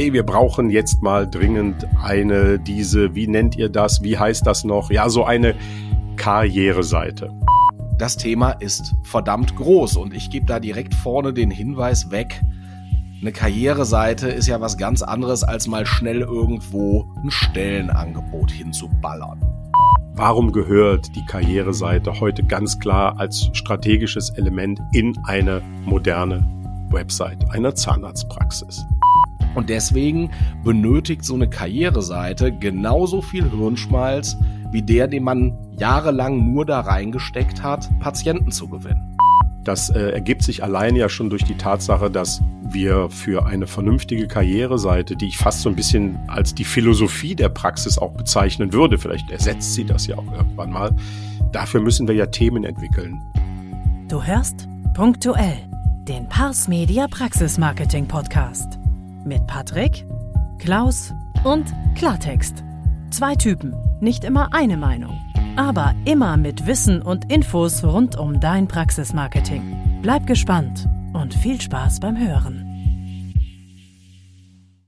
hey, wir brauchen jetzt mal dringend eine, diese, wie nennt ihr das, wie heißt das noch? Ja, so eine Karriereseite. Das Thema ist verdammt groß und ich gebe da direkt vorne den Hinweis weg. Eine Karriereseite ist ja was ganz anderes, als mal schnell irgendwo ein Stellenangebot hinzuballern. Warum gehört die Karriereseite heute ganz klar als strategisches Element in eine moderne Website einer Zahnarztpraxis? Und deswegen benötigt so eine Karriereseite genauso viel Hirnschmalz wie der, den man jahrelang nur da reingesteckt hat, Patienten zu gewinnen. Das äh, ergibt sich allein ja schon durch die Tatsache, dass wir für eine vernünftige Karriereseite, die ich fast so ein bisschen als die Philosophie der Praxis auch bezeichnen würde, vielleicht ersetzt sie das ja auch irgendwann mal, dafür müssen wir ja Themen entwickeln. Du hörst punktuell den Pars Media Praxis Marketing Podcast mit Patrick, Klaus und Klartext. Zwei Typen, nicht immer eine Meinung, aber immer mit Wissen und Infos rund um dein Praxismarketing. Bleib gespannt und viel Spaß beim Hören.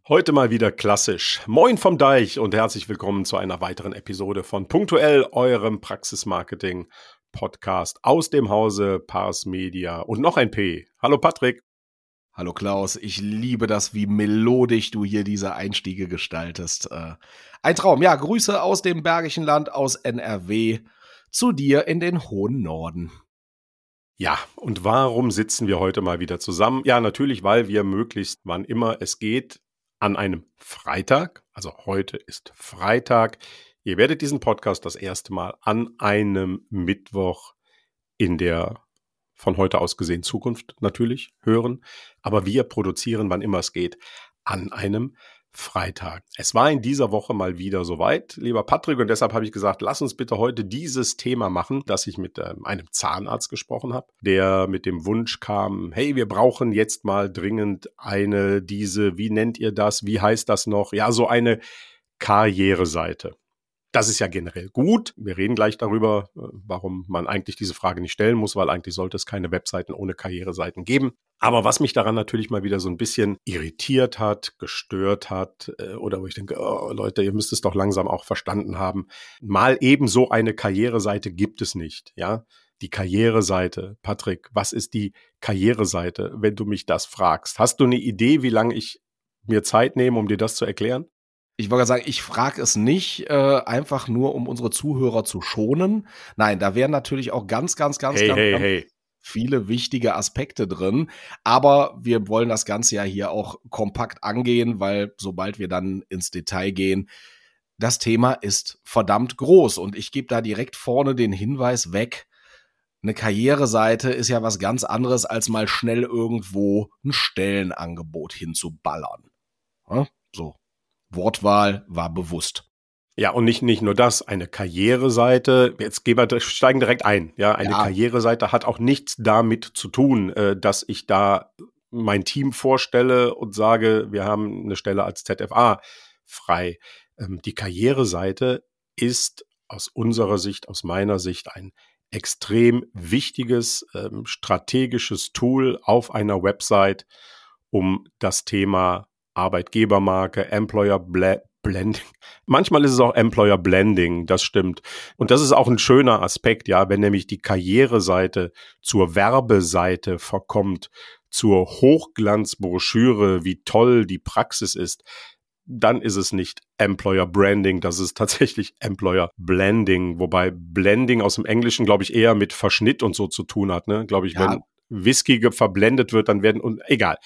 Heute mal wieder klassisch. Moin vom Deich und herzlich willkommen zu einer weiteren Episode von Punktuell, eurem Praxismarketing Podcast aus dem Hause Pars Media und noch ein P. Hallo Patrick. Hallo Klaus, ich liebe das, wie melodisch du hier diese Einstiege gestaltest. Äh, ein Traum. Ja, Grüße aus dem Bergischen Land, aus NRW, zu dir in den hohen Norden. Ja, und warum sitzen wir heute mal wieder zusammen? Ja, natürlich, weil wir möglichst, wann immer es geht, an einem Freitag, also heute ist Freitag, ihr werdet diesen Podcast das erste Mal an einem Mittwoch in der von heute aus gesehen Zukunft natürlich hören, aber wir produzieren, wann immer es geht, an einem Freitag. Es war in dieser Woche mal wieder soweit, lieber Patrick, und deshalb habe ich gesagt, lass uns bitte heute dieses Thema machen, dass ich mit ähm, einem Zahnarzt gesprochen habe, der mit dem Wunsch kam, hey, wir brauchen jetzt mal dringend eine, diese, wie nennt ihr das, wie heißt das noch? Ja, so eine Karriereseite. Das ist ja generell gut. Wir reden gleich darüber, äh, warum man eigentlich diese Frage nicht stellen muss, weil eigentlich sollte es keine Webseiten ohne Karriereseiten geben. Aber was mich daran natürlich mal wieder so ein bisschen irritiert hat, gestört hat, äh, oder wo ich denke, oh, Leute, ihr müsst es doch langsam auch verstanden haben. Mal eben so eine Karriereseite gibt es nicht, ja. Die Karriereseite. Patrick, was ist die Karriereseite, wenn du mich das fragst? Hast du eine Idee, wie lange ich mir Zeit nehme, um dir das zu erklären? Ich wollte sagen, ich frage es nicht äh, einfach nur, um unsere Zuhörer zu schonen. Nein, da wären natürlich auch ganz, ganz, ganz, hey, ganz, hey, ganz hey. viele wichtige Aspekte drin. Aber wir wollen das Ganze ja hier auch kompakt angehen, weil sobald wir dann ins Detail gehen, das Thema ist verdammt groß. Und ich gebe da direkt vorne den Hinweis weg. Eine Karriereseite ist ja was ganz anderes, als mal schnell irgendwo ein Stellenangebot hinzuballern. Ja, so, Wortwahl war bewusst. Ja, und nicht, nicht nur das, eine Karriereseite, jetzt gehen wir, steigen direkt ein, ja, eine Ja. Karriereseite hat auch nichts damit zu tun, äh, dass ich da mein Team vorstelle und sage, wir haben eine Stelle als ZFA frei. Ähm, die Karriereseite ist aus unserer Sicht, aus meiner Sicht ein extrem wichtiges ähm, strategisches Tool auf einer Website, um das Thema Arbeitgebermarke, Employer Ble Blending. Manchmal ist es auch Employer Blending, das stimmt. Und das ist auch ein schöner Aspekt, ja, wenn nämlich die Karriereseite zur Werbeseite verkommt, zur Hochglanzbroschüre, wie toll die Praxis ist, dann ist es nicht Employer Branding, das ist tatsächlich Employer Blending, wobei Blending aus dem Englischen, glaube ich, eher mit Verschnitt und so zu tun hat, ne? Glaube ich, Ja. wenn Whisky verblendet wird, dann werden und egal.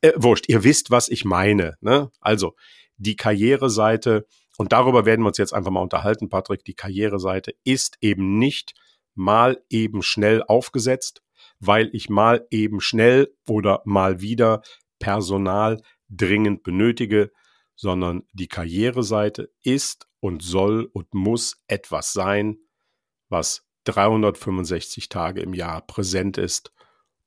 Äh, wurscht, ihr wisst, was ich meine, ne? Also, die Karriereseite und darüber werden wir uns jetzt einfach mal unterhalten, Patrick, die Karriereseite ist eben nicht mal eben schnell aufgesetzt, weil ich mal eben schnell oder mal wieder Personal dringend benötige, sondern die Karriereseite ist und soll und muss etwas sein, was 365 Tage im Jahr präsent ist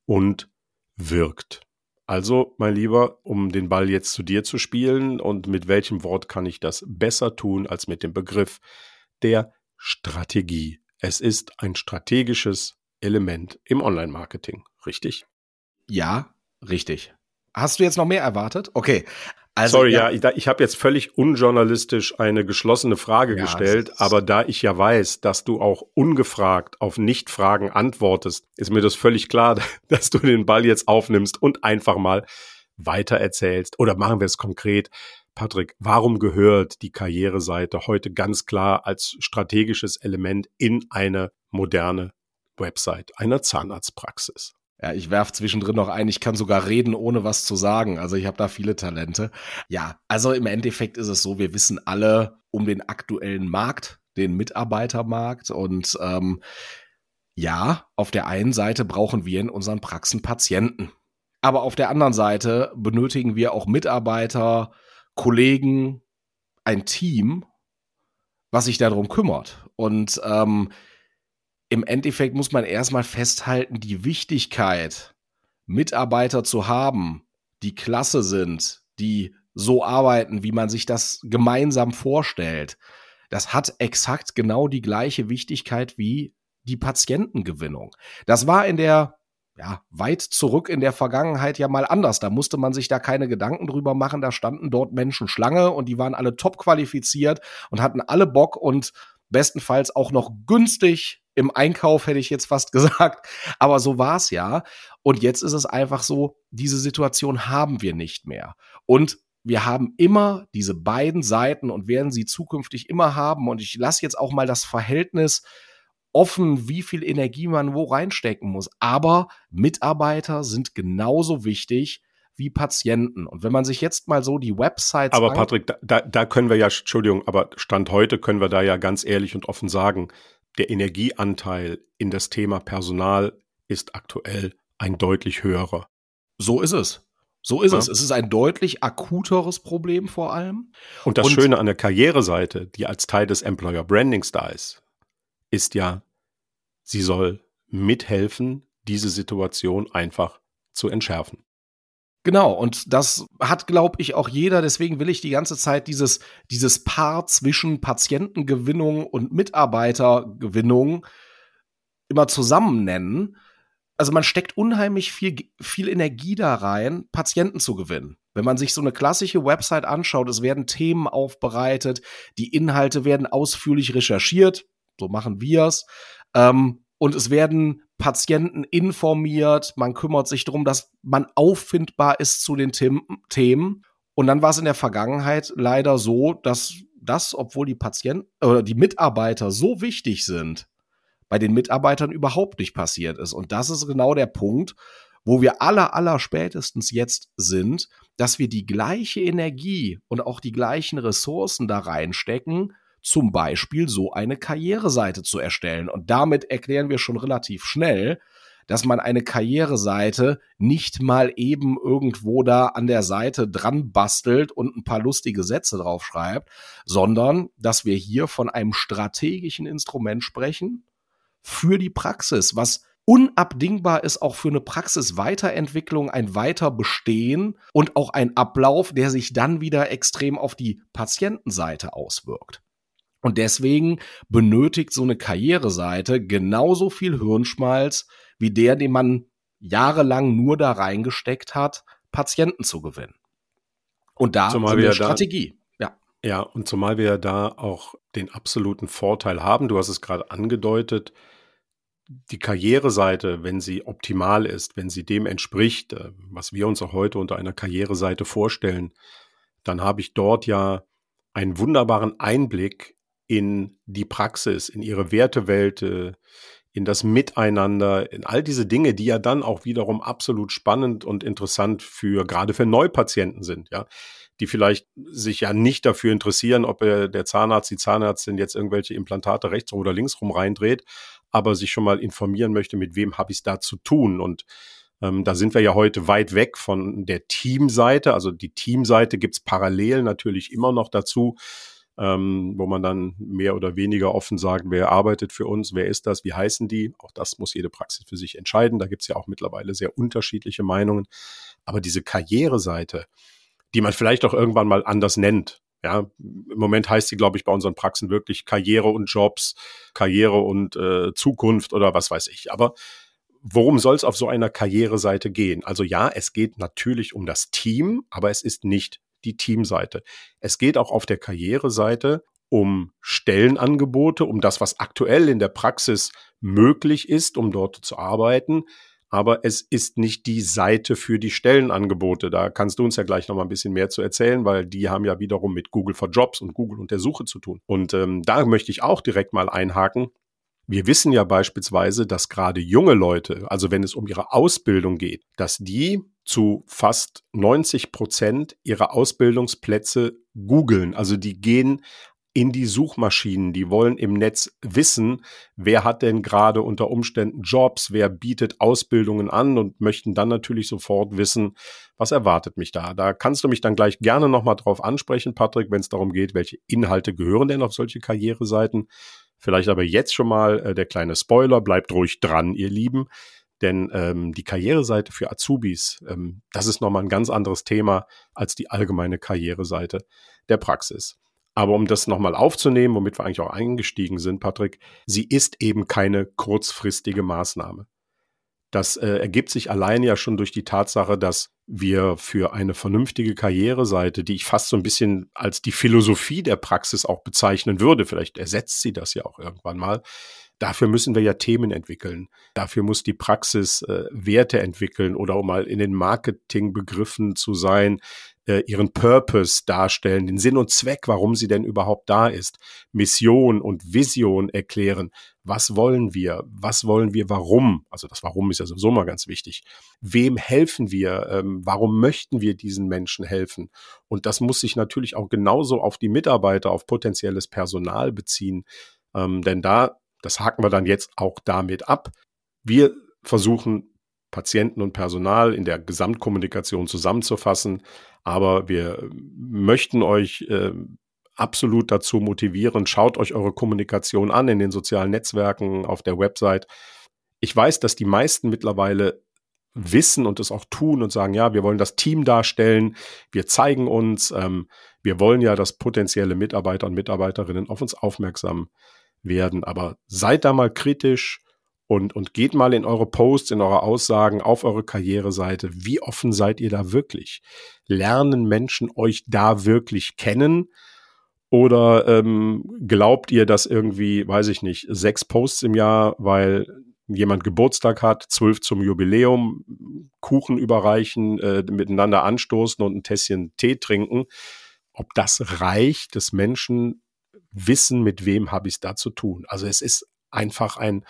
und wirkt. Also, mein Lieber, um den Ball jetzt zu dir zu spielen und mit welchem Wort kann ich das besser tun als mit dem Begriff der Strategie. Es ist ein strategisches Element im Online-Marketing, richtig? Ja, richtig. Hast du jetzt noch mehr erwartet? Okay. Also, Sorry, ja, ja ich, ich habe jetzt völlig unjournalistisch eine geschlossene Frage ja, gestellt, aber da ich ja weiß, dass du auch ungefragt auf Nichtfragen antwortest, ist mir das völlig klar, dass du den Ball jetzt aufnimmst und einfach mal weiter erzählst. Oder machen wir es konkret. Patrick, warum gehört die Karriereseite heute ganz klar als strategisches Element in eine moderne Website einer Zahnarztpraxis? Ja, ich werf zwischendrin noch ein, ich kann sogar reden, ohne was zu sagen. Also ich habe da viele Talente. Ja, also im Endeffekt ist es so, wir wissen alle um den aktuellen Markt, den Mitarbeitermarkt. Und ähm, ja, auf der einen Seite brauchen wir in unseren Praxen Patienten. Aber auf der anderen Seite benötigen wir auch Mitarbeiter, Kollegen, ein Team, was sich darum kümmert. Und ähm, im Endeffekt muss man erstmal festhalten, die Wichtigkeit, Mitarbeiter zu haben, die klasse sind, die so arbeiten, wie man sich das gemeinsam vorstellt. Das hat exakt genau die gleiche Wichtigkeit wie die Patientengewinnung. Das war in der ja, weit zurück in der Vergangenheit ja mal anders. Da musste man sich da keine Gedanken drüber machen. Da standen dort Menschen Schlange und die waren alle top qualifiziert und hatten alle Bock und bestenfalls auch noch günstig im Einkauf, hätte ich jetzt fast gesagt. Aber so war es ja. Und jetzt ist es einfach so, diese Situation haben wir nicht mehr. Und wir haben immer diese beiden Seiten und werden sie zukünftig immer haben. Und ich lasse jetzt auch mal das Verhältnis offen, wie viel Energie man wo reinstecken muss. Aber Mitarbeiter sind genauso wichtig wie Patienten. Und wenn man sich jetzt mal so die Websites. Aber Patrick, da, da können wir ja, Entschuldigung, aber Stand heute können wir da ja ganz ehrlich und offen sagen, der Energieanteil in das Thema Personal ist aktuell ein deutlich höherer. So ist es. So ist ja. es. Es ist ein deutlich akuteres Problem vor allem. Und das und Schöne an der Karriereseite, die als Teil des Employer Brandings da ist, ist ja, sie soll mithelfen, diese Situation einfach zu entschärfen. Genau, und das hat, glaube ich, auch jeder. Deswegen will ich die ganze Zeit dieses, dieses Paar zwischen Patientengewinnung und Mitarbeitergewinnung immer zusammen nennen. Also man steckt unheimlich viel, viel Energie da rein, Patienten zu gewinnen. Wenn man sich so eine klassische Website anschaut, es werden Themen aufbereitet, die Inhalte werden ausführlich recherchiert, so machen wir es. Ähm, und es werden Patienten informiert, man kümmert sich darum, dass man auffindbar ist zu den Themen. Und dann war es in der Vergangenheit leider so, dass das, obwohl die Patienten oder die Mitarbeiter so wichtig sind, bei den Mitarbeitern überhaupt nicht passiert ist. Und das ist genau der Punkt, wo wir aller, aller spätestens jetzt sind, dass wir die gleiche Energie und auch die gleichen Ressourcen da reinstecken, zum Beispiel so eine Karriereseite zu erstellen. Und damit erklären wir schon relativ schnell, dass man eine Karriereseite nicht mal eben irgendwo da an der Seite dran bastelt und ein paar lustige Sätze draufschreibt, sondern dass wir hier von einem strategischen Instrument sprechen für die Praxis, was unabdingbar ist auch für eine Praxisweiterentwicklung, ein Weiterbestehen und auch ein Ablauf, der sich dann wieder extrem auf die Patientenseite auswirkt. Und deswegen benötigt so eine Karriereseite genauso viel Hirnschmalz wie der, den man jahrelang nur da reingesteckt hat, Patienten zu gewinnen. Und da zumal wir Strategie. Da, ja. Ja, und zumal wir da auch den absoluten Vorteil haben, du hast es gerade angedeutet, die Karriereseite, wenn sie optimal ist, wenn sie dem entspricht, äh, was wir uns auch heute unter einer Karriereseite vorstellen, dann habe ich dort ja einen wunderbaren Einblick in die Praxis, in ihre Wertewelt, äh, in das Miteinander, in all diese Dinge, die ja dann auch wiederum absolut spannend und interessant für gerade für Neupatienten sind, ja, die vielleicht sich ja nicht dafür interessieren, ob der Zahnarzt, die Zahnärztin jetzt irgendwelche Implantate rechts oder links rum reindreht, aber sich schon mal informieren möchte, mit wem habe ich es da zu tun und ähm, da sind wir ja heute weit weg von der Teamseite. Also die Teamseite gibt's parallel natürlich immer noch dazu ähm, wo man dann mehr oder weniger offen sagt, wer arbeitet für uns, wer ist das, wie heißen die. Auch das muss jede Praxis für sich entscheiden. Da gibt es ja auch mittlerweile sehr unterschiedliche Meinungen. Aber diese Karriereseite, die man vielleicht auch irgendwann mal anders nennt, ja, im Moment heißt sie, glaube ich, bei unseren Praxen wirklich Karriere und Jobs, Karriere und äh, Zukunft oder was weiß ich. Aber worum soll es auf so einer Karriereseite gehen? Also ja, es geht natürlich um das Team, aber es ist nicht die Teamseite. Es geht auch auf der Karriereseite um Stellenangebote, um das, was aktuell in der Praxis möglich ist, um dort zu arbeiten. Aber es ist nicht die Seite für die Stellenangebote. Da kannst du uns ja gleich noch mal ein bisschen mehr zu erzählen, weil die haben ja wiederum mit Google for Jobs und Google und der Suche zu tun. Und ähm, da möchte ich auch direkt mal einhaken. Wir wissen ja beispielsweise, dass gerade junge Leute, also wenn es um ihre Ausbildung geht, dass die zu fast 90 Prozent ihre Ausbildungsplätze googeln. Also die gehen in die Suchmaschinen. Die wollen im Netz wissen, wer hat denn gerade unter Umständen Jobs, wer bietet Ausbildungen an und möchten dann natürlich sofort wissen, was erwartet mich da. Da kannst du mich dann gleich gerne nochmal drauf ansprechen, Patrick, wenn es darum geht, welche Inhalte gehören denn auf solche Karriereseiten. Vielleicht aber jetzt schon mal äh, der kleine Spoiler, bleibt ruhig dran, ihr Lieben. Denn ähm, die Karriereseite für Azubis, ähm, das ist nochmal ein ganz anderes Thema als die allgemeine Karriereseite der Praxis. Aber um das nochmal aufzunehmen, womit wir eigentlich auch eingestiegen sind, Patrick, sie ist eben keine kurzfristige Maßnahme. Das äh, ergibt sich allein ja schon durch die Tatsache, dass wir für eine vernünftige Karriereseite, die ich fast so ein bisschen als die Philosophie der Praxis auch bezeichnen würde, vielleicht ersetzt sie das ja auch irgendwann mal, Dafür müssen wir ja Themen entwickeln. Dafür muss die Praxis äh, Werte entwickeln oder um mal in den Marketingbegriffen zu sein, äh, ihren Purpose darstellen, den Sinn und Zweck, warum sie denn überhaupt da ist, Mission und Vision erklären. Was wollen wir? Was wollen wir? Warum? Also das Warum ist ja sowieso mal ganz wichtig. Wem helfen wir? Ähm, warum möchten wir diesen Menschen helfen? Und das muss sich natürlich auch genauso auf die Mitarbeiter, auf potenzielles Personal beziehen. Ähm, denn da, das haken wir dann jetzt auch damit ab. Wir versuchen Patienten und Personal in der Gesamtkommunikation zusammenzufassen. Aber wir möchten euch äh, absolut dazu motivieren. Schaut euch eure Kommunikation an in den sozialen Netzwerken, auf der Website. Ich weiß, dass die meisten mittlerweile wissen und es auch tun und sagen, ja, wir wollen das Team darstellen, wir zeigen uns, ähm, wir wollen ja, dass potenzielle Mitarbeiter und Mitarbeiterinnen auf uns aufmerksam werden. Aber seid da mal kritisch, und, und geht mal in eure Posts, in eure Aussagen auf eure Karriereseite. Wie offen seid ihr da wirklich? Lernen Menschen euch da wirklich kennen? Oder ähm, glaubt ihr, dass irgendwie, weiß ich nicht, sechs Posts im Jahr, weil jemand Geburtstag hat, zwölf zum Jubiläum, Kuchen überreichen, äh, miteinander anstoßen und ein Tässchen Tee trinken, ob das reicht, dass Menschen wissen, mit wem habe ich es da zu tun. Also es ist einfach ein,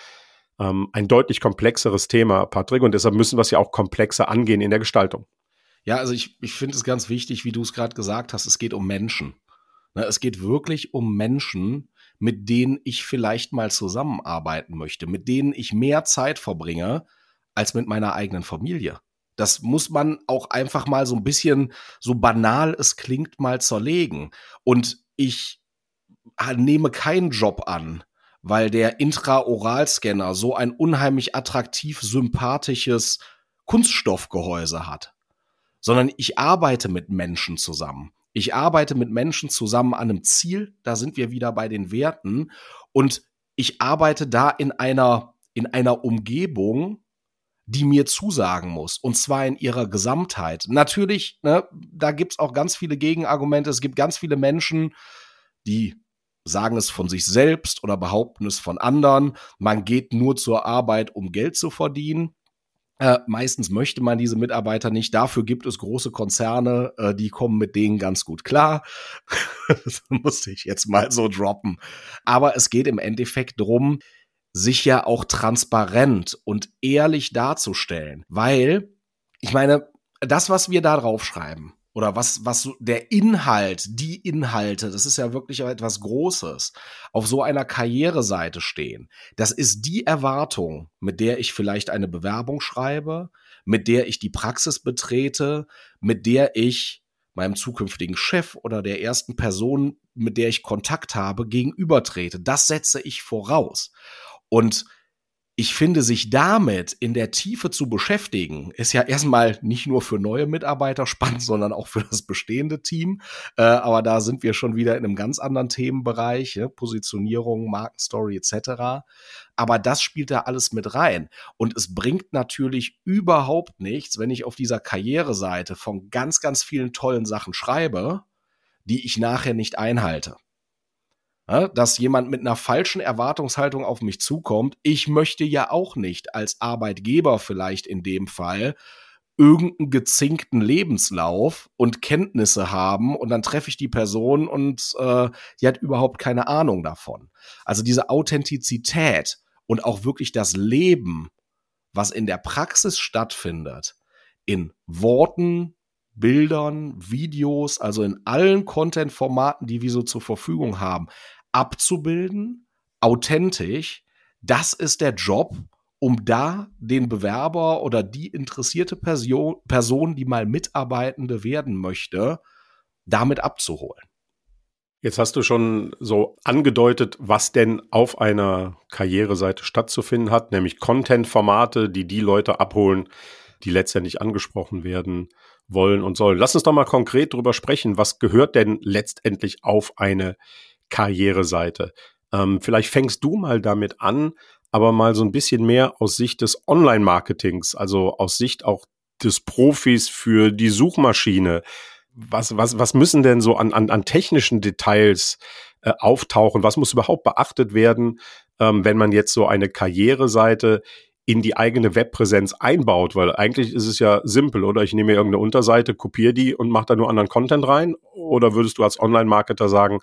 ähm, ein deutlich komplexeres Thema, Patrick, und deshalb müssen wir es ja auch komplexer angehen in der Gestaltung. Ja, also ich, ich finde es ganz wichtig, wie du es gerade gesagt hast, es geht um Menschen. Ne, es geht wirklich um Menschen, mit denen ich vielleicht mal zusammenarbeiten möchte, mit denen ich mehr Zeit verbringe als mit meiner eigenen Familie. Das muss man auch einfach mal so ein bisschen, so banal es klingt, mal zerlegen. Und ich nehme keinen Job an, weil der Intraoralscanner so ein unheimlich attraktiv sympathisches Kunststoffgehäuse hat, sondern ich arbeite mit Menschen zusammen. Ich arbeite mit Menschen zusammen an einem Ziel, da sind wir wieder bei den Werten und ich arbeite da in einer in einer Umgebung, die mir zusagen muss, und zwar in ihrer Gesamtheit. Natürlich, ne, da gibt's auch ganz viele Gegenargumente. Es gibt ganz viele Menschen, die sagen es von sich selbst oder behaupten es von anderen. Man geht nur zur Arbeit, um Geld zu verdienen. Äh, meistens möchte man diese Mitarbeiter nicht. Dafür gibt es große Konzerne, äh, die kommen mit denen ganz gut klar. das musste ich jetzt mal so droppen. Aber es geht im Endeffekt drum, sich ja auch transparent und ehrlich darzustellen. Weil, ich meine, das, was wir da draufschreiben, oder was, was so der Inhalt, die Inhalte, das ist ja wirklich etwas Großes, auf so einer Karriereseite stehen. Das ist die Erwartung, mit der ich vielleicht eine Bewerbung schreibe, mit der ich die Praxis betrete, mit der ich meinem zukünftigen Chef oder der ersten Person, mit der ich Kontakt habe, gegenübertrete. Das setze ich voraus. Und ich finde, sich damit in der Tiefe zu beschäftigen, ist ja erstmal nicht nur für neue Mitarbeiter spannend, sondern auch für das bestehende Team. Äh, aber da sind wir schon wieder in einem ganz anderen Themenbereich, ja, Positionierung, Markenstory etc. Aber das spielt da alles mit rein. Und es bringt natürlich überhaupt nichts, wenn ich auf dieser Karriereseite von ganz, ganz vielen tollen Sachen schreibe, die ich nachher nicht einhalte dass jemand mit einer falschen Erwartungshaltung auf mich zukommt. Ich möchte ja auch nicht als Arbeitgeber vielleicht in dem Fall irgendeinen gezinkten Lebenslauf und Kenntnisse haben und dann treffe ich die Person und äh, die hat überhaupt keine Ahnung davon. Also diese Authentizität und auch wirklich das Leben, was in der Praxis stattfindet, in Worten, Bildern, Videos, also in allen Content-Formaten, die wir so zur Verfügung haben, abzubilden, authentisch. Das ist der Job, um da den Bewerber oder die interessierte Person, Person, die mal Mitarbeitende werden möchte, damit abzuholen. Jetzt hast du schon so angedeutet, was denn auf einer Karriereseite stattzufinden hat, nämlich Content-Formate, die die Leute abholen, die letztendlich angesprochen werden wollen und sollen. Lass uns doch mal konkret drüber sprechen. Was gehört denn letztendlich auf eine Karriereseite? Ähm, vielleicht fängst du mal damit an, aber mal so ein bisschen mehr aus Sicht des Online-Marketings, also aus Sicht auch des Profis für die Suchmaschine. Was, was, was müssen denn so an, an, an technischen Details äh, auftauchen? Was muss überhaupt beachtet werden, ähm, wenn man jetzt so eine Karriereseite in die eigene Webpräsenz einbaut, weil eigentlich ist es ja simpel, oder? Ich nehme mir irgendeine Unterseite, kopiere die und mache da nur anderen Content rein. Oder würdest du als Online-Marketer sagen,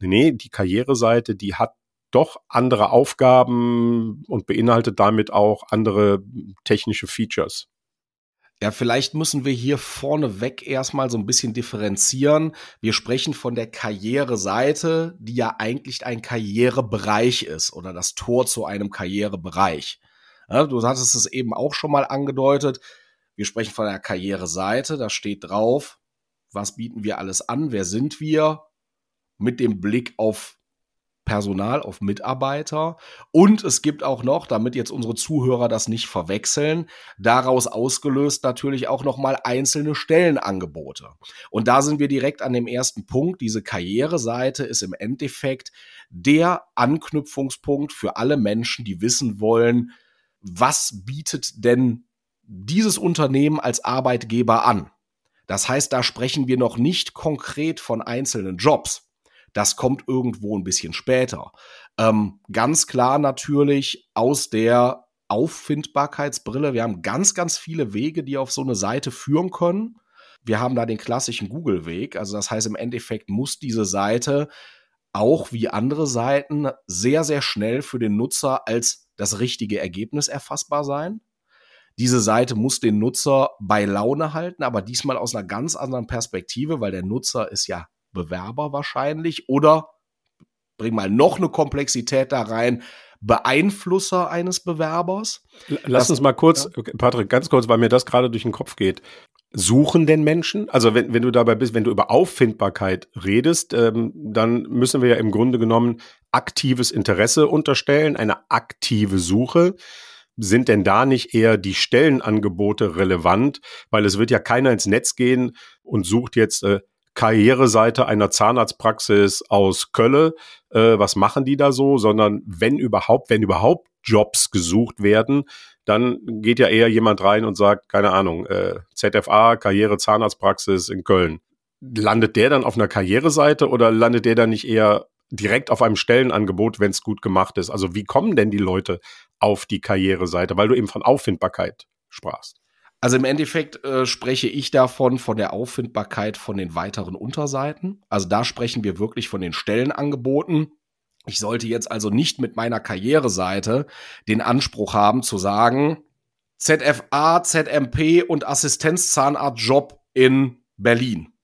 nee, die Karriereseite, die hat doch andere Aufgaben und beinhaltet damit auch andere technische Features? Ja, vielleicht müssen wir hier vorneweg erstmal so ein bisschen differenzieren. Wir sprechen von der Karriereseite, die ja eigentlich ein Karrierebereich ist oder das Tor zu einem Karrierebereich. Du hattest es eben auch schon mal angedeutet. Wir sprechen von der Karriereseite, da steht drauf, was bieten wir alles an, wer sind wir, mit dem Blick auf Personal, auf Mitarbeiter. Und es gibt auch noch, damit jetzt unsere Zuhörer das nicht verwechseln, daraus ausgelöst natürlich auch noch mal einzelne Stellenangebote. Und da sind wir direkt an dem ersten Punkt. Diese Karriereseite ist im Endeffekt der Anknüpfungspunkt für alle Menschen, die wissen wollen, was bietet denn dieses Unternehmen als Arbeitgeber an? Das heißt, da sprechen wir noch nicht konkret von einzelnen Jobs. Das kommt irgendwo ein bisschen später. Ähm, ganz klar natürlich aus der Auffindbarkeitsbrille. Wir haben ganz, ganz viele Wege, die auf so eine Seite führen können. Wir haben da den klassischen Google-Weg. Also das heißt, im Endeffekt muss diese Seite auch wie andere Seiten sehr, sehr schnell für den Nutzer als das richtige Ergebnis erfassbar sein. Diese Seite muss den Nutzer bei Laune halten, aber diesmal aus einer ganz anderen Perspektive, weil der Nutzer ist ja Bewerber wahrscheinlich oder bring mal noch eine Komplexität da rein, Beeinflusser eines Bewerbers. Lass das, uns mal kurz, ja. Patrick, ganz kurz, weil mir das gerade durch den Kopf geht suchen denn Menschen? Also wenn, wenn du dabei bist, wenn du über Auffindbarkeit redest, ähm, dann müssen wir ja im Grunde genommen aktives Interesse unterstellen, eine aktive Suche. Sind denn da nicht eher die Stellenangebote relevant? Weil es wird ja keiner ins Netz gehen und sucht jetzt äh, Karriereseite einer Zahnarztpraxis aus Kölle. Äh, was machen die da so? Sondern wenn überhaupt, wenn überhaupt Jobs gesucht werden, dann geht ja eher jemand rein und sagt, keine Ahnung, äh, ZFA, Karriere Zahnarztpraxis in Köln. Landet der dann auf einer Karriereseite oder landet der dann nicht eher direkt auf einem Stellenangebot, wenn es gut gemacht ist? Also wie kommen denn die Leute auf die Karriereseite, weil du eben von Auffindbarkeit sprachst? Also im Endeffekt äh, spreche ich davon von der Auffindbarkeit von den weiteren Unterseiten. Also da sprechen wir wirklich von den Stellenangeboten. Ich sollte jetzt also nicht mit meiner Karriereseite den Anspruch haben zu sagen, ZFA, ZMP und Assistenzzahnartjob in Berlin.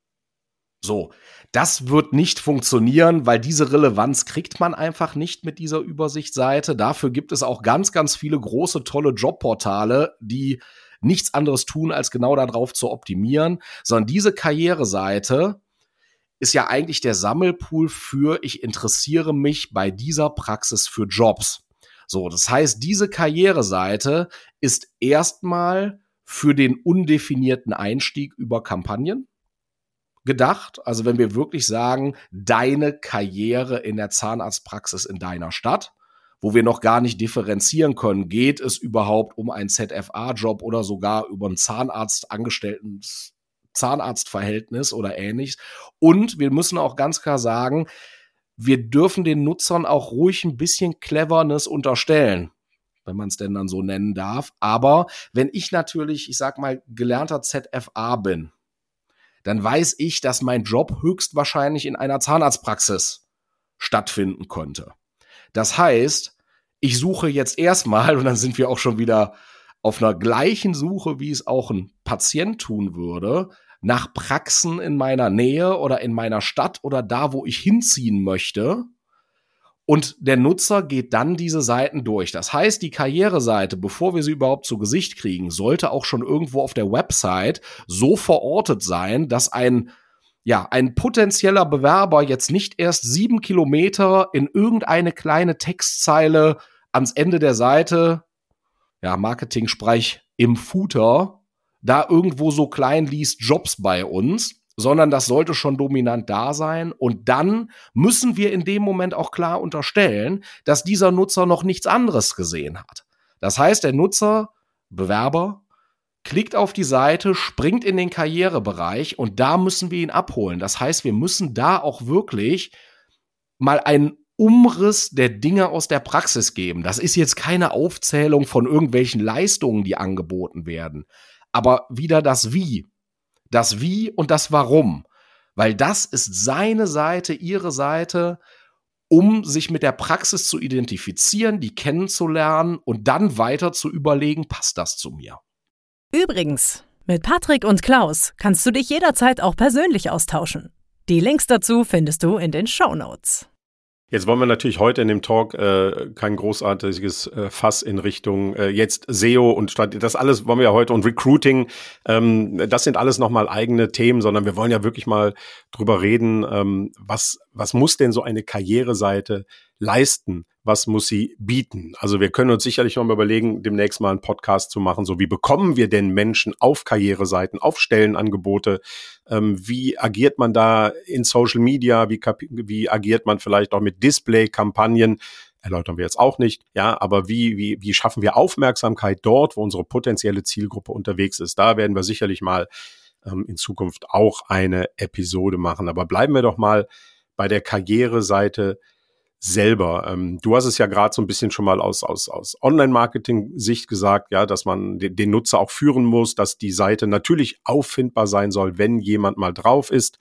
So, das wird nicht funktionieren, weil diese Relevanz kriegt man einfach nicht mit dieser Übersichtsseite. Dafür gibt es auch ganz, ganz viele große, tolle Jobportale, die nichts anderes tun, als genau darauf zu optimieren, sondern diese Karriereseite ist ja eigentlich der Sammelpool für, ich interessiere mich bei dieser Praxis für Jobs. So, das heißt, diese Karriereseite ist erstmal für den undefinierten Einstieg über Kampagnen gedacht. Also wenn wir wirklich sagen, deine Karriere in der Zahnarztpraxis in deiner Stadt, wo wir noch gar nicht differenzieren können, geht es überhaupt um einen ZFA-Job oder sogar über ein Zahnarzt-Angestellten Zahnarztverhältnis oder ähnliches. Und wir müssen auch ganz klar sagen, wir dürfen den Nutzern auch ruhig ein bisschen Cleverness unterstellen, wenn man es denn dann so nennen darf. Aber wenn ich natürlich, ich sag mal, gelernter ZFA bin, dann weiß ich, dass mein Job höchstwahrscheinlich in einer Zahnarztpraxis stattfinden könnte. Das heißt, ich suche jetzt erstmal, und dann sind wir auch schon wieder auf einer gleichen Suche, wie es auch ein Patient tun würde, nach Praxen in meiner Nähe oder in meiner Stadt oder da, wo ich hinziehen möchte. Und der Nutzer geht dann diese Seiten durch. Das heißt, die Karriereseite, bevor wir sie überhaupt zu Gesicht kriegen, sollte auch schon irgendwo auf der Website so verortet sein, dass ein ja, ein potenzieller Bewerber jetzt nicht erst sieben Kilometer in irgendeine kleine Textzeile ans Ende der Seite, ja, Marketing-Sprech im Footer, da irgendwo so klein liest Jobs bei uns, sondern das sollte schon dominant da sein. Und dann müssen wir in dem Moment auch klar unterstellen, dass dieser Nutzer noch nichts anderes gesehen hat. Das heißt, der Nutzer, Bewerber, klickt auf die Seite, springt in den Karrierebereich und da müssen wir ihn abholen. Das heißt, wir müssen da auch wirklich mal einen Umriss der Dinge aus der Praxis geben. Das ist jetzt keine Aufzählung von irgendwelchen Leistungen, die angeboten werden, aber wieder das Wie. Das Wie und das Warum. Weil das ist seine Seite, ihre Seite, um sich mit der Praxis zu identifizieren, die kennenzulernen und dann weiter zu überlegen, passt das zu mir. Übrigens, mit Patrick und Klaus kannst du dich jederzeit auch persönlich austauschen. Die Links dazu findest du in den Show Notes. Jetzt wollen wir natürlich heute in dem Talk äh, kein großartiges äh, Fass in Richtung äh, jetzt SEO und das alles wollen wir ja heute und Recruiting. Ähm, das sind alles nochmal eigene Themen, sondern wir wollen ja wirklich mal drüber reden, ähm, was was muss denn so eine Karriereseite leisten? Was muss sie bieten? Also wir können uns sicherlich noch mal überlegen, demnächst mal einen Podcast zu machen. So wie bekommen wir denn Menschen auf Karriereseiten, auf Stellenangebote? Ähm, wie agiert man da in Social Media? Wie, wie agiert man vielleicht auch mit Display-Kampagnen? erläutern wir jetzt auch nicht. Ja, aber wie, wie, wie schaffen wir Aufmerksamkeit dort, wo unsere potenzielle Zielgruppe unterwegs ist? Da werden wir sicherlich mal ähm, in Zukunft auch eine Episode machen. Aber bleiben wir doch mal bei der Karriereseite selber. Ähm, du hast es ja gerade so ein bisschen schon mal aus, aus, aus Online-Marketing-Sicht gesagt, ja, dass man den, den Nutzer auch führen muss, dass die Seite natürlich auffindbar sein soll, wenn jemand mal drauf ist.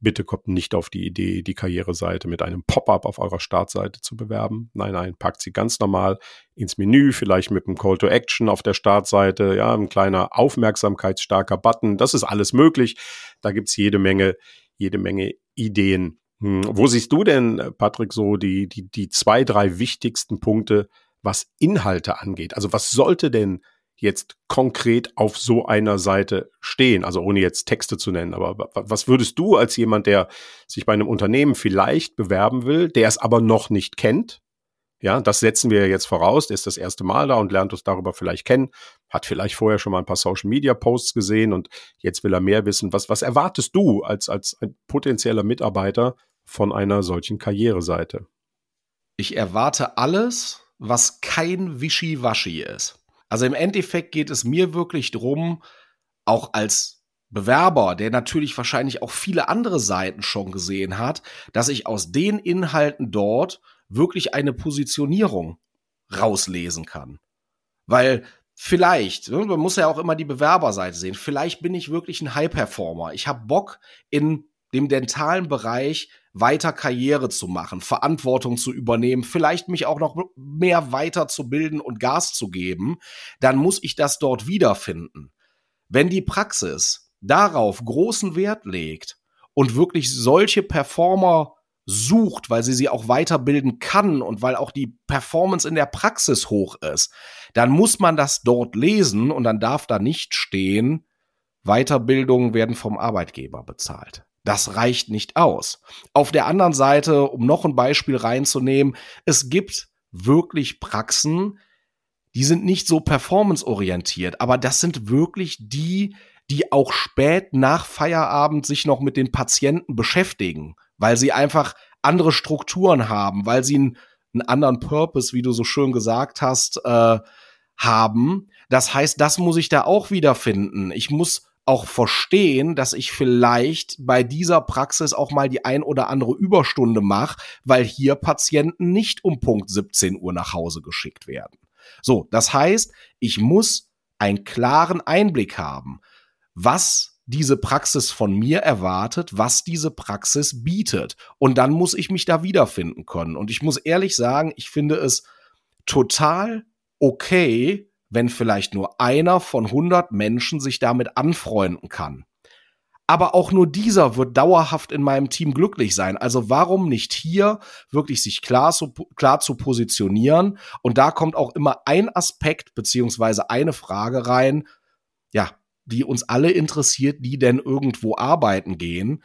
Bitte kommt nicht auf die Idee, die Karriereseite mit einem Pop-up auf eurer Startseite zu bewerben. Nein, nein, packt sie ganz normal ins Menü, vielleicht mit einem Call to Action auf der Startseite, ja, ein kleiner aufmerksamkeitsstarker Button. Das ist alles möglich. Da gibt's jede Menge, jede Menge Ideen. Hm, wo siehst du denn, Patrick, so die, die, die zwei, drei wichtigsten Punkte, was Inhalte angeht? Also was sollte denn jetzt konkret auf so einer Seite stehen? Also ohne jetzt Texte zu nennen, aber was würdest du als jemand, der sich bei einem Unternehmen vielleicht bewerben will, der es aber noch nicht kennt? Ja, das setzen wir jetzt voraus. Der ist das erste Mal da und lernt uns darüber vielleicht kennen, hat vielleicht vorher schon mal ein paar Social Media Posts gesehen und jetzt will er mehr wissen. Was, was erwartest du als, als ein potenzieller Mitarbeiter von einer solchen Karriereseite? Ich erwarte alles, was kein Wischiwaschi ist. Also im Endeffekt geht es mir wirklich drum, auch als Bewerber, der natürlich wahrscheinlich auch viele andere Seiten schon gesehen hat, dass ich aus den Inhalten dort wirklich eine Positionierung rauslesen kann. Weil vielleicht, ne, man muss ja auch immer die Bewerberseite sehen, vielleicht bin ich wirklich ein High-Performer. Ich habe Bock in dem dentalen Bereich weiter Karriere zu machen, Verantwortung zu übernehmen, vielleicht mich auch noch mehr weiterzubilden und Gas zu geben, dann muss ich das dort wiederfinden. Wenn die Praxis darauf großen Wert legt und wirklich solche Performer sucht, weil sie sie auch weiterbilden kann und weil auch die Performance in der Praxis hoch ist, dann muss man das dort lesen und dann darf da nicht stehen, Weiterbildungen werden vom Arbeitgeber bezahlt. Das reicht nicht aus. Auf der anderen Seite, um noch ein Beispiel reinzunehmen, es gibt wirklich Praxen, die sind nicht so performanceorientiert, aber das sind wirklich die, die auch spät nach Feierabend sich noch mit den Patienten beschäftigen, weil sie einfach andere Strukturen haben, weil sie einen, einen anderen Purpose, wie du so schön gesagt hast, äh, haben. Das heißt, das muss ich da auch wiederfinden. Ich muss auch verstehen, dass ich vielleicht bei dieser Praxis auch mal die ein oder andere Überstunde mache, weil hier Patienten nicht um Punkt 17 Uhr nach Hause geschickt werden. So, das heißt, ich muss einen klaren Einblick haben, was diese Praxis von mir erwartet, was diese Praxis bietet. Und dann muss ich mich da wiederfinden können. Und ich muss ehrlich sagen, ich finde es total okay, wenn vielleicht nur einer von 100 Menschen sich damit anfreunden kann. Aber auch nur dieser wird dauerhaft in meinem Team glücklich sein. Also warum nicht hier wirklich sich klar, zu, klar zu positionieren? Und da kommt auch immer ein Aspekt beziehungsweise eine Frage rein, ja, die uns alle interessiert, die denn irgendwo arbeiten gehen.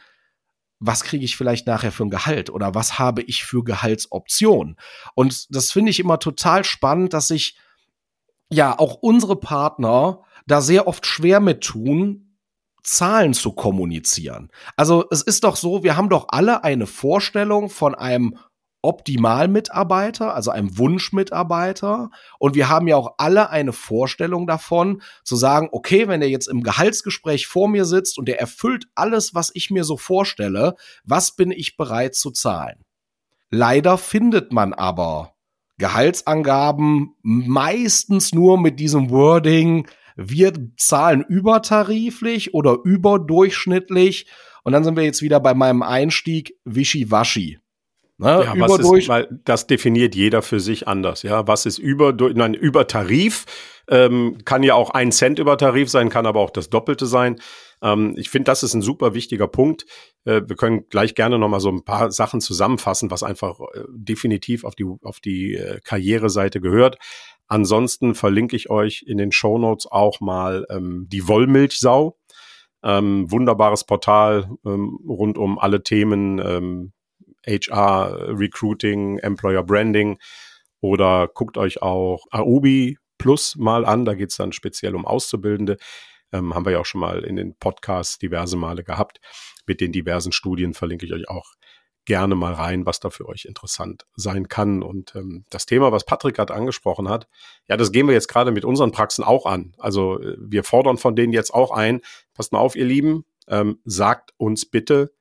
Was kriege ich vielleicht nachher für ein Gehalt oder was habe ich für Gehaltsoptionen? Und das finde ich immer total spannend, dass sich ja auch unsere Partner da sehr oft schwer mit tun, Zahlen zu kommunizieren. Also es ist doch so, wir haben doch alle eine Vorstellung von einem Optimalmitarbeiter, also einem Wunschmitarbeiter. Und wir haben ja auch alle eine Vorstellung davon, zu sagen, okay, wenn er jetzt im Gehaltsgespräch vor mir sitzt und er erfüllt alles, was ich mir so vorstelle, was bin ich bereit zu zahlen? Leider findet man aber Gehaltsangaben meistens nur mit diesem Wording, wir zahlen übertariflich oder überdurchschnittlich. Und dann sind wir jetzt wieder bei meinem Einstieg Wischiwaschi. Ne? Ja, was ist, weil das definiert jeder für sich anders. Ja, was ist über, nein, über Tarif? Ähm, kann ja auch ein Cent über Tarif sein, kann aber auch das Doppelte sein. Ähm, ich finde, das ist ein super wichtiger Punkt. Äh, wir können gleich gerne noch mal so ein paar Sachen zusammenfassen, was einfach äh, definitiv auf die auf die äh, Karriereseite gehört. Ansonsten verlinke ich euch in den Show Notes auch mal ähm, die Wollmilchsau. Ähm, wunderbares Portal ähm, rund um alle Themen ähm, HR, Recruiting, Employer Branding oder guckt euch auch Aobi Plus mal an. Da geht es dann speziell um Auszubildende. Ähm, haben wir ja auch schon mal in den Podcasts diverse Male gehabt. Mit den diversen Studien verlinke ich euch auch gerne mal rein, was da für euch interessant sein kann. Und ähm, das Thema, was Patrick gerade angesprochen hat, ja, das gehen wir jetzt gerade mit unseren Praxen auch an. Also äh, wir fordern von denen jetzt auch ein, passt mal auf, ihr Lieben, ähm, sagt uns bitte,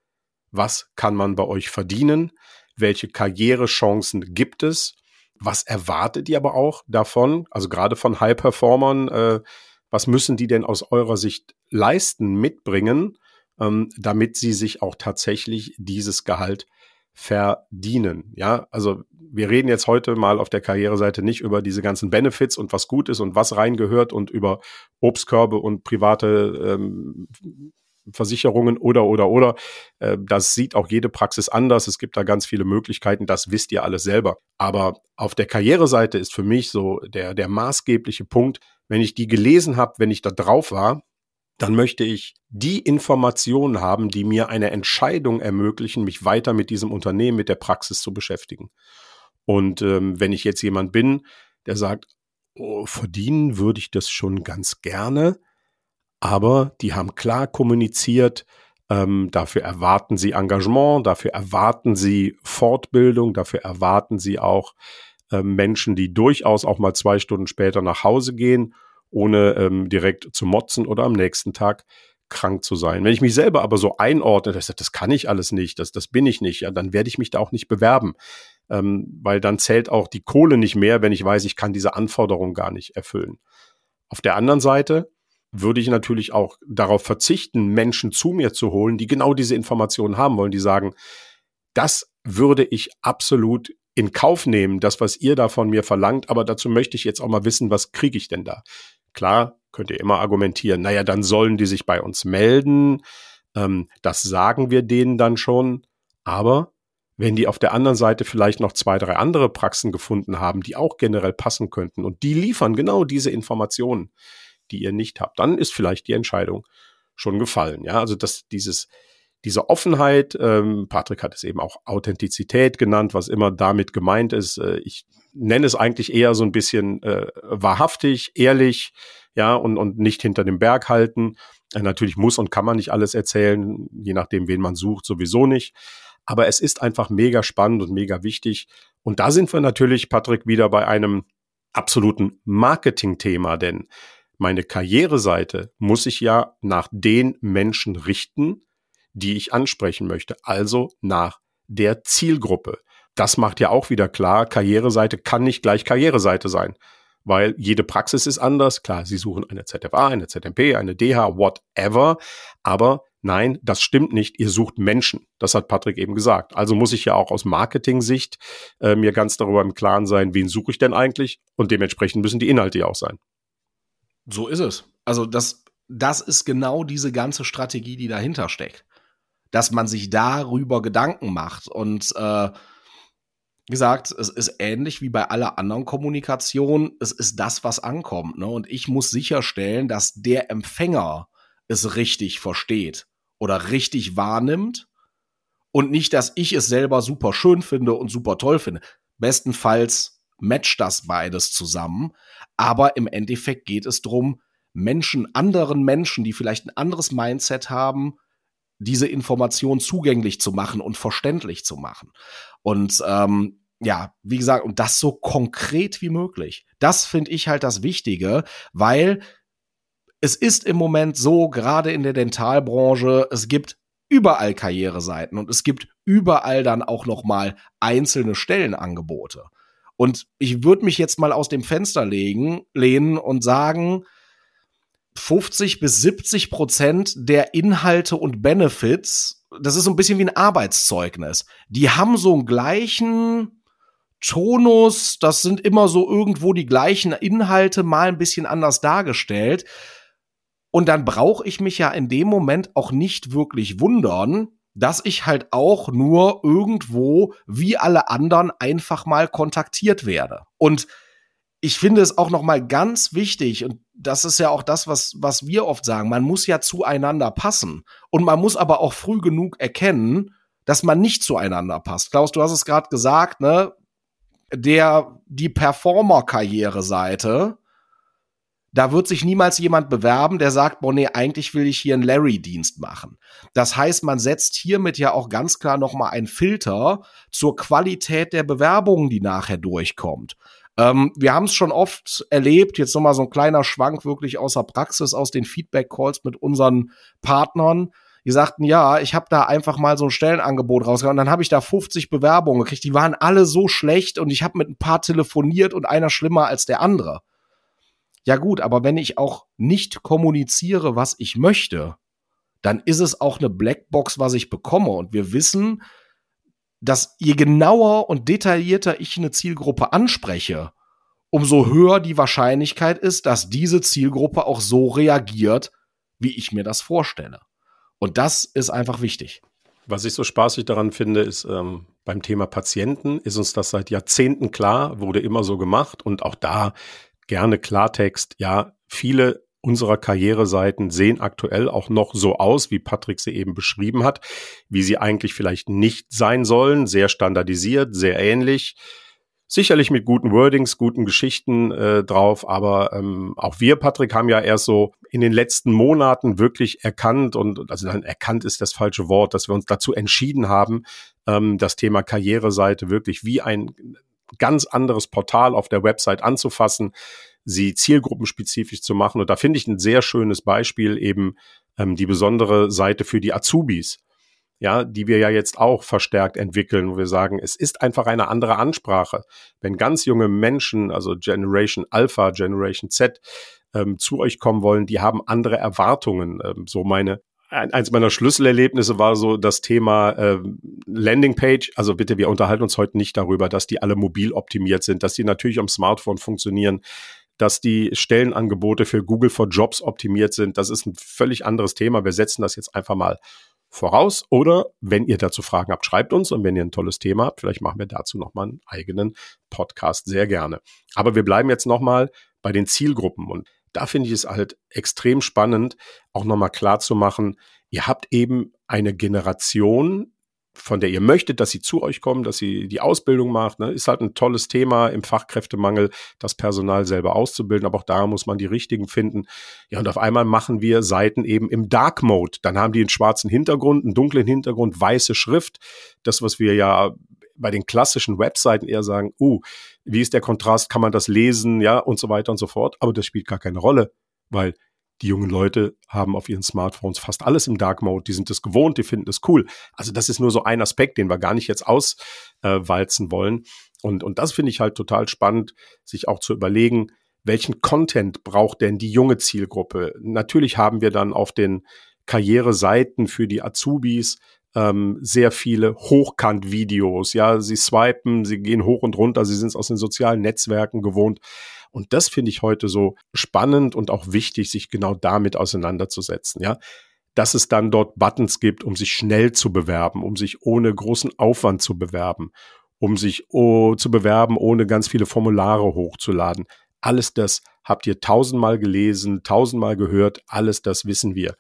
was kann man bei euch verdienen, welche Karrierechancen gibt es, was erwartet ihr aber auch davon, also gerade von High-Performern, äh, was müssen die denn aus eurer Sicht leisten, mitbringen, ähm, damit sie sich auch tatsächlich dieses Gehalt verdienen. Ja, also wir reden jetzt heute mal auf der Karriereseite nicht über diese ganzen Benefits und was gut ist und was reingehört und über Obstkörbe und private ähm, Versicherungen oder, oder, oder. Äh, das sieht auch jede Praxis anders. Es gibt da ganz viele Möglichkeiten. Das wisst ihr alles selber. Aber auf der Karriereseite ist für mich so der, der maßgebliche Punkt, wenn ich die gelesen habe, wenn ich da drauf war, dann möchte ich die Informationen haben, die mir eine Entscheidung ermöglichen, mich weiter mit diesem Unternehmen, mit der Praxis zu beschäftigen. Und ähm, wenn ich jetzt jemand bin, der sagt, oh, verdienen würde ich das schon ganz gerne, aber die haben klar kommuniziert, ähm, dafür erwarten sie Engagement, dafür erwarten sie Fortbildung, dafür erwarten sie auch äh, Menschen, die durchaus auch mal zwei Stunden später nach Hause gehen, ohne ähm, direkt zu motzen oder am nächsten Tag krank zu sein. Wenn ich mich selber aber so einordne, das, das kann ich alles nicht, das, das bin ich nicht, ja, dann werde ich mich da auch nicht bewerben. Ähm, weil dann zählt auch die Kohle nicht mehr, wenn ich weiß, ich kann diese Anforderung gar nicht erfüllen. Auf der anderen Seite würde ich natürlich auch darauf verzichten, Menschen zu mir zu holen, die genau diese Informationen haben wollen, die sagen, das würde ich absolut in Kauf nehmen, das, was ihr da von mir verlangt, aber dazu möchte ich jetzt auch mal wissen, was kriege ich denn da? Klar, könnt ihr immer argumentieren, naja, dann sollen die sich bei uns melden, ähm, das sagen wir denen dann schon, aber wenn die auf der anderen Seite vielleicht noch zwei, drei andere Praxen gefunden haben, die auch generell passen könnten und die liefern genau diese Informationen, die ihr nicht habt, dann ist vielleicht die Entscheidung schon gefallen. Ja, also dass dieses, diese Offenheit, ähm, Patrick hat es eben auch Authentizität genannt, was immer damit gemeint ist. Äh, ich nenne es eigentlich eher so ein bisschen äh, wahrhaftig, ehrlich, ja, und, und nicht hinter dem Berg halten. Äh, natürlich muss und kann man nicht alles erzählen, je nachdem, wen man sucht, sowieso nicht. Aber es ist einfach mega spannend und mega wichtig. Und da sind wir natürlich, Patrick, wieder bei einem absoluten Marketing-Thema, denn meine Karriereseite muss ich ja nach den Menschen richten, die ich ansprechen möchte, also nach der Zielgruppe. Das macht ja auch wieder klar, Karriereseite kann nicht gleich Karriereseite sein, weil jede Praxis ist anders. Klar, Sie suchen eine ZFA, eine ZMP, eine DH, whatever, aber Nein, das stimmt nicht. Ihr sucht Menschen. Das hat Patrick eben gesagt. Also muss ich ja auch aus Marketing-Sicht äh, mir ganz darüber im Klaren sein, wen suche ich denn eigentlich? Und dementsprechend müssen die Inhalte ja auch sein. So ist es. Also das, das ist genau diese ganze Strategie, die dahinter steckt. Dass man sich darüber Gedanken macht. Und äh, wie gesagt, es ist ähnlich wie bei aller anderen Kommunikation. Es ist das, was ankommt. Ne? Und ich muss sicherstellen, dass der Empfänger es richtig versteht oder richtig wahrnimmt und nicht, dass ich es selber super schön finde und super toll finde. Bestenfalls matcht das beides zusammen, aber im Endeffekt geht es darum, Menschen, anderen Menschen, die vielleicht ein anderes Mindset haben, diese Information zugänglich zu machen und verständlich zu machen. Und ähm, ja, wie gesagt, und das so konkret wie möglich. Das finde ich halt das Wichtige, weil es ist im Moment so, gerade in der Dentalbranche, es gibt überall Karriereseiten und es gibt überall dann auch noch mal einzelne Stellenangebote. Und ich würde mich jetzt mal aus dem Fenster legen, lehnen und sagen, 50 bis 70 Prozent der Inhalte und Benefits, das ist so ein bisschen wie ein Arbeitszeugnis. Die haben so einen gleichen Tonus, das sind immer so irgendwo die gleichen Inhalte, mal ein bisschen anders dargestellt. Und dann brauche ich mich ja in dem Moment auch nicht wirklich wundern, dass ich halt auch nur irgendwo wie alle anderen einfach mal kontaktiert werde. Und ich finde es auch noch mal ganz wichtig und das ist ja auch das, was was wir oft sagen. Man muss ja zueinander passen und man muss aber auch früh genug erkennen, dass man nicht zueinander passt. Klaus, du hast es gerade gesagt, ne? Der die Performer-Karriere-Seite da wird sich niemals jemand bewerben, der sagt, boah, nee, eigentlich will ich hier einen Larry-Dienst machen. Das heißt, man setzt hiermit ja auch ganz klar nochmal einen Filter zur Qualität der Bewerbungen, die nachher durchkommt. Ähm, wir haben es schon oft erlebt, jetzt nochmal so ein kleiner Schwank wirklich außer Praxis, aus den Feedback-Calls mit unseren Partnern. Die sagten, ja, ich habe da einfach mal so ein Stellenangebot rausgehauen. Dann habe ich da 50 Bewerbungen gekriegt. Die waren alle so schlecht und ich habe mit ein paar telefoniert und einer schlimmer als der andere. Ja gut, aber wenn ich auch nicht kommuniziere, was ich möchte, dann ist es auch eine Blackbox, was ich bekomme. Und wir wissen, dass je genauer und detaillierter ich eine Zielgruppe anspreche, umso höher die Wahrscheinlichkeit ist, dass diese Zielgruppe auch so reagiert, wie ich mir das vorstelle. Und das ist einfach wichtig. Was ich so spaßig daran finde, ist ähm, beim Thema Patienten ist uns das seit Jahrzehnten klar, wurde immer so gemacht und auch da gerne Klartext. Ja, viele unserer Karriereseiten sehen aktuell auch noch so aus, wie Patrick sie eben beschrieben hat, wie sie eigentlich vielleicht nicht sein sollen. Sehr standardisiert, sehr ähnlich. Sicherlich mit guten Wordings, guten Geschichten äh, drauf, aber ähm, auch wir, Patrick, haben ja erst so in den letzten Monaten wirklich erkannt und also dann erkannt ist das falsche Wort, dass wir uns dazu entschieden haben, ähm, das Thema Karriereseite wirklich wie ein ganz anderes Portal auf der Website anzufassen, sie zielgruppenspezifisch zu machen. Und da finde ich ein sehr schönes Beispiel eben ähm, die besondere Seite für die Azubis. Ja, die wir ja jetzt auch verstärkt entwickeln, wo wir sagen, es ist einfach eine andere Ansprache. Wenn ganz junge Menschen, also Generation Alpha, Generation Z, ähm, zu euch kommen wollen, die haben andere Erwartungen. Ähm, so meine eins meiner Schlüsselerlebnisse war so das Thema äh, Landingpage. Also bitte, wir unterhalten uns heute nicht darüber, dass die alle mobil optimiert sind, dass die natürlich am Smartphone funktionieren, dass die Stellenangebote für Google for Jobs optimiert sind. Das ist ein völlig anderes Thema. Wir setzen das jetzt einfach mal voraus. Oder wenn ihr dazu Fragen habt, schreibt uns. Und wenn ihr ein tolles Thema habt, vielleicht machen wir dazu nochmal einen eigenen Podcast sehr gerne. Aber wir bleiben jetzt nochmal bei den Zielgruppen. Und da finde ich es halt extrem spannend, auch nochmal klar zu machen, ihr habt eben eine Generation, von der ihr möchtet, dass sie zu euch kommen, dass sie die Ausbildung macht. Ne? Ist halt ein tolles Thema im Fachkräftemangel, das Personal selber auszubilden, aber auch da muss man die richtigen finden. Ja, und auf einmal machen wir Seiten eben im Dark Mode. Dann haben die einen schwarzen Hintergrund, einen dunklen Hintergrund, weiße Schrift. Das, was wir ja bei den klassischen Webseiten eher sagen, uh, wie ist der Kontrast, kann man das lesen, ja, und so weiter und so fort. Aber das spielt gar keine Rolle, weil die jungen Leute haben auf ihren Smartphones fast alles im Dark Mode. Die sind das gewohnt, die finden das cool. Also das ist nur so ein Aspekt, den wir gar nicht jetzt auswalzen äh, wollen. Und, und das finde ich halt total spannend, sich auch zu überlegen, welchen Content braucht denn die junge Zielgruppe? Natürlich haben wir dann auf den Karriereseiten für die Azubis ähm, sehr viele Hochkant-Videos. Ja, sie swipen, sie gehen hoch und runter, sie sind es aus den sozialen Netzwerken gewohnt. Und das finde ich heute so spannend und auch wichtig, sich genau damit auseinanderzusetzen, ja. Dass es dann dort Buttons gibt, um sich schnell zu bewerben, um sich ohne großen Aufwand zu bewerben, um sich oh, zu bewerben, ohne ganz viele Formulare hochzuladen. Alles das habt ihr tausendmal gelesen, tausendmal gehört, alles das wissen wir.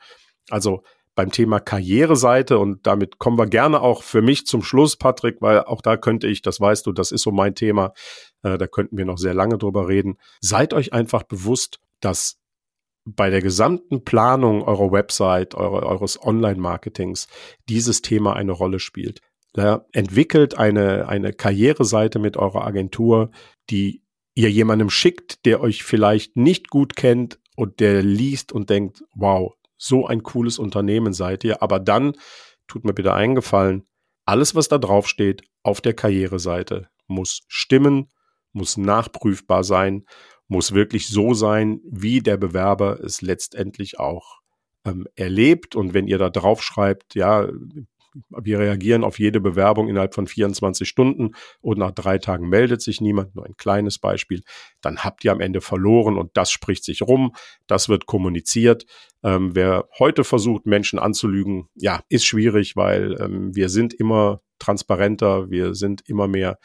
Also beim Thema Karriereseite und damit kommen wir gerne auch für mich zum Schluss, Patrick, weil auch da könnte ich, das weißt du, das ist so mein Thema, äh, da könnten wir noch sehr lange drüber reden. Seid euch einfach bewusst, dass bei der gesamten Planung eurer Website, eure, eures Online-Marketings dieses Thema eine Rolle spielt. Ja, entwickelt eine, eine Karriereseite mit eurer Agentur, die ihr jemandem schickt, der euch vielleicht nicht gut kennt und der liest und denkt, wow, so ein cooles Unternehmen seid ihr. Aber dann tut mir bitte eingefallen, alles, was da drauf steht auf der Karriereseite, muss stimmen, muss nachprüfbar sein, muss wirklich so sein, wie der Bewerber es letztendlich auch ähm, erlebt. Und wenn ihr da drauf schreibt, ja, wir reagieren auf jede Bewerbung innerhalb von 24 Stunden und nach drei Tagen meldet sich niemand, nur ein kleines Beispiel, dann habt ihr am Ende verloren und das spricht sich rum, das wird kommuniziert. Ähm, wer heute versucht, Menschen anzulügen, ja, ist schwierig, weil ähm, wir sind immer transparenter, wir sind immer mehr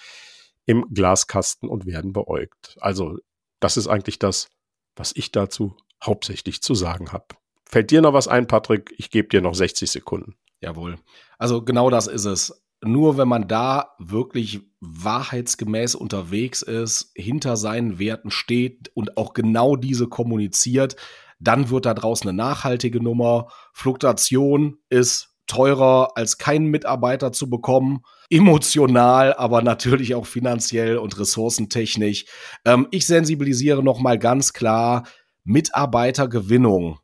im Glaskasten und werden beäugt. Also das ist eigentlich das, was ich dazu hauptsächlich zu sagen habe. Fällt dir noch was ein, Patrick? Ich gebe dir noch 60 Sekunden. Jawohl. Also genau das ist es. Nur wenn man da wirklich wahrheitsgemäß unterwegs ist, hinter seinen Werten steht und auch genau diese kommuniziert, dann wird da draußen eine nachhaltige Nummer. Fluktuation ist teurer als keinen Mitarbeiter zu bekommen. Emotional, aber natürlich auch finanziell und ressourcentechnisch. Ähm, ich sensibilisiere nochmal ganz klar, Mitarbeitergewinnung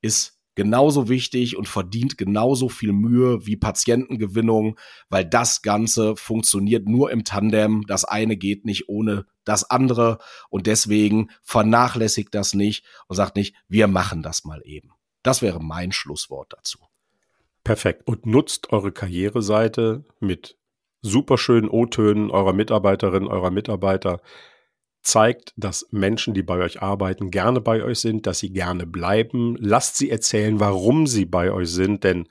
ist genauso wichtig und verdient genauso viel Mühe wie Patientengewinnung, weil das Ganze funktioniert nur im Tandem. Das eine geht nicht ohne das andere und deswegen vernachlässigt das nicht und sagt nicht, wir machen das mal eben. Das wäre mein Schlusswort dazu. Perfekt. Und nutzt eure Karriereseite mit superschönen O-Tönen eurer Mitarbeiterin, eurer Mitarbeiter zeigt, dass Menschen, die bei euch arbeiten, gerne bei euch sind, dass sie gerne bleiben. Lasst sie erzählen, warum sie bei euch sind, denn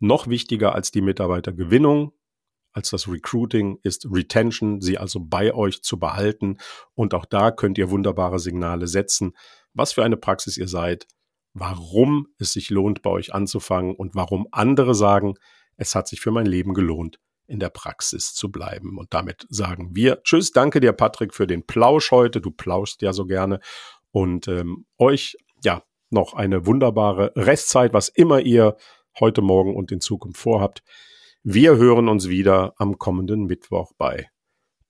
noch wichtiger als die Mitarbeitergewinnung, als das Recruiting ist Retention, sie also bei euch zu behalten. Und auch da könnt ihr wunderbare Signale setzen, was für eine Praxis ihr seid, warum es sich lohnt, bei euch anzufangen und warum andere sagen, es hat sich für mein Leben gelohnt, in der Praxis zu bleiben. Und damit sagen wir Tschüss, danke dir, Patrick, für den Plausch heute. Du plauschst ja so gerne. Und ähm, euch, ja, noch eine wunderbare Restzeit, was immer ihr heute Morgen und in Zukunft vorhabt. Wir hören uns wieder am kommenden Mittwoch bei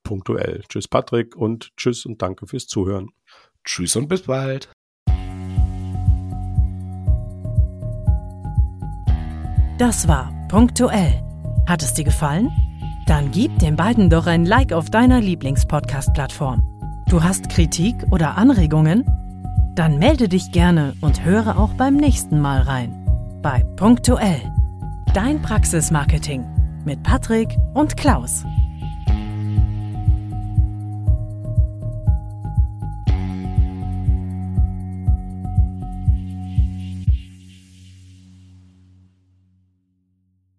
Punktuell. Tschüss, Patrick, und tschüss und danke fürs Zuhören. Tschüss und bis bald. Das war Punktuell hat es dir gefallen? Dann gib den beiden doch ein Like auf deiner Lieblingspodcast-Plattform. Du hast Kritik oder Anregungen? Dann melde dich gerne und höre auch beim nächsten Mal rein. Bei Punktuell. Dein Praxismarketing mit Patrick und Klaus.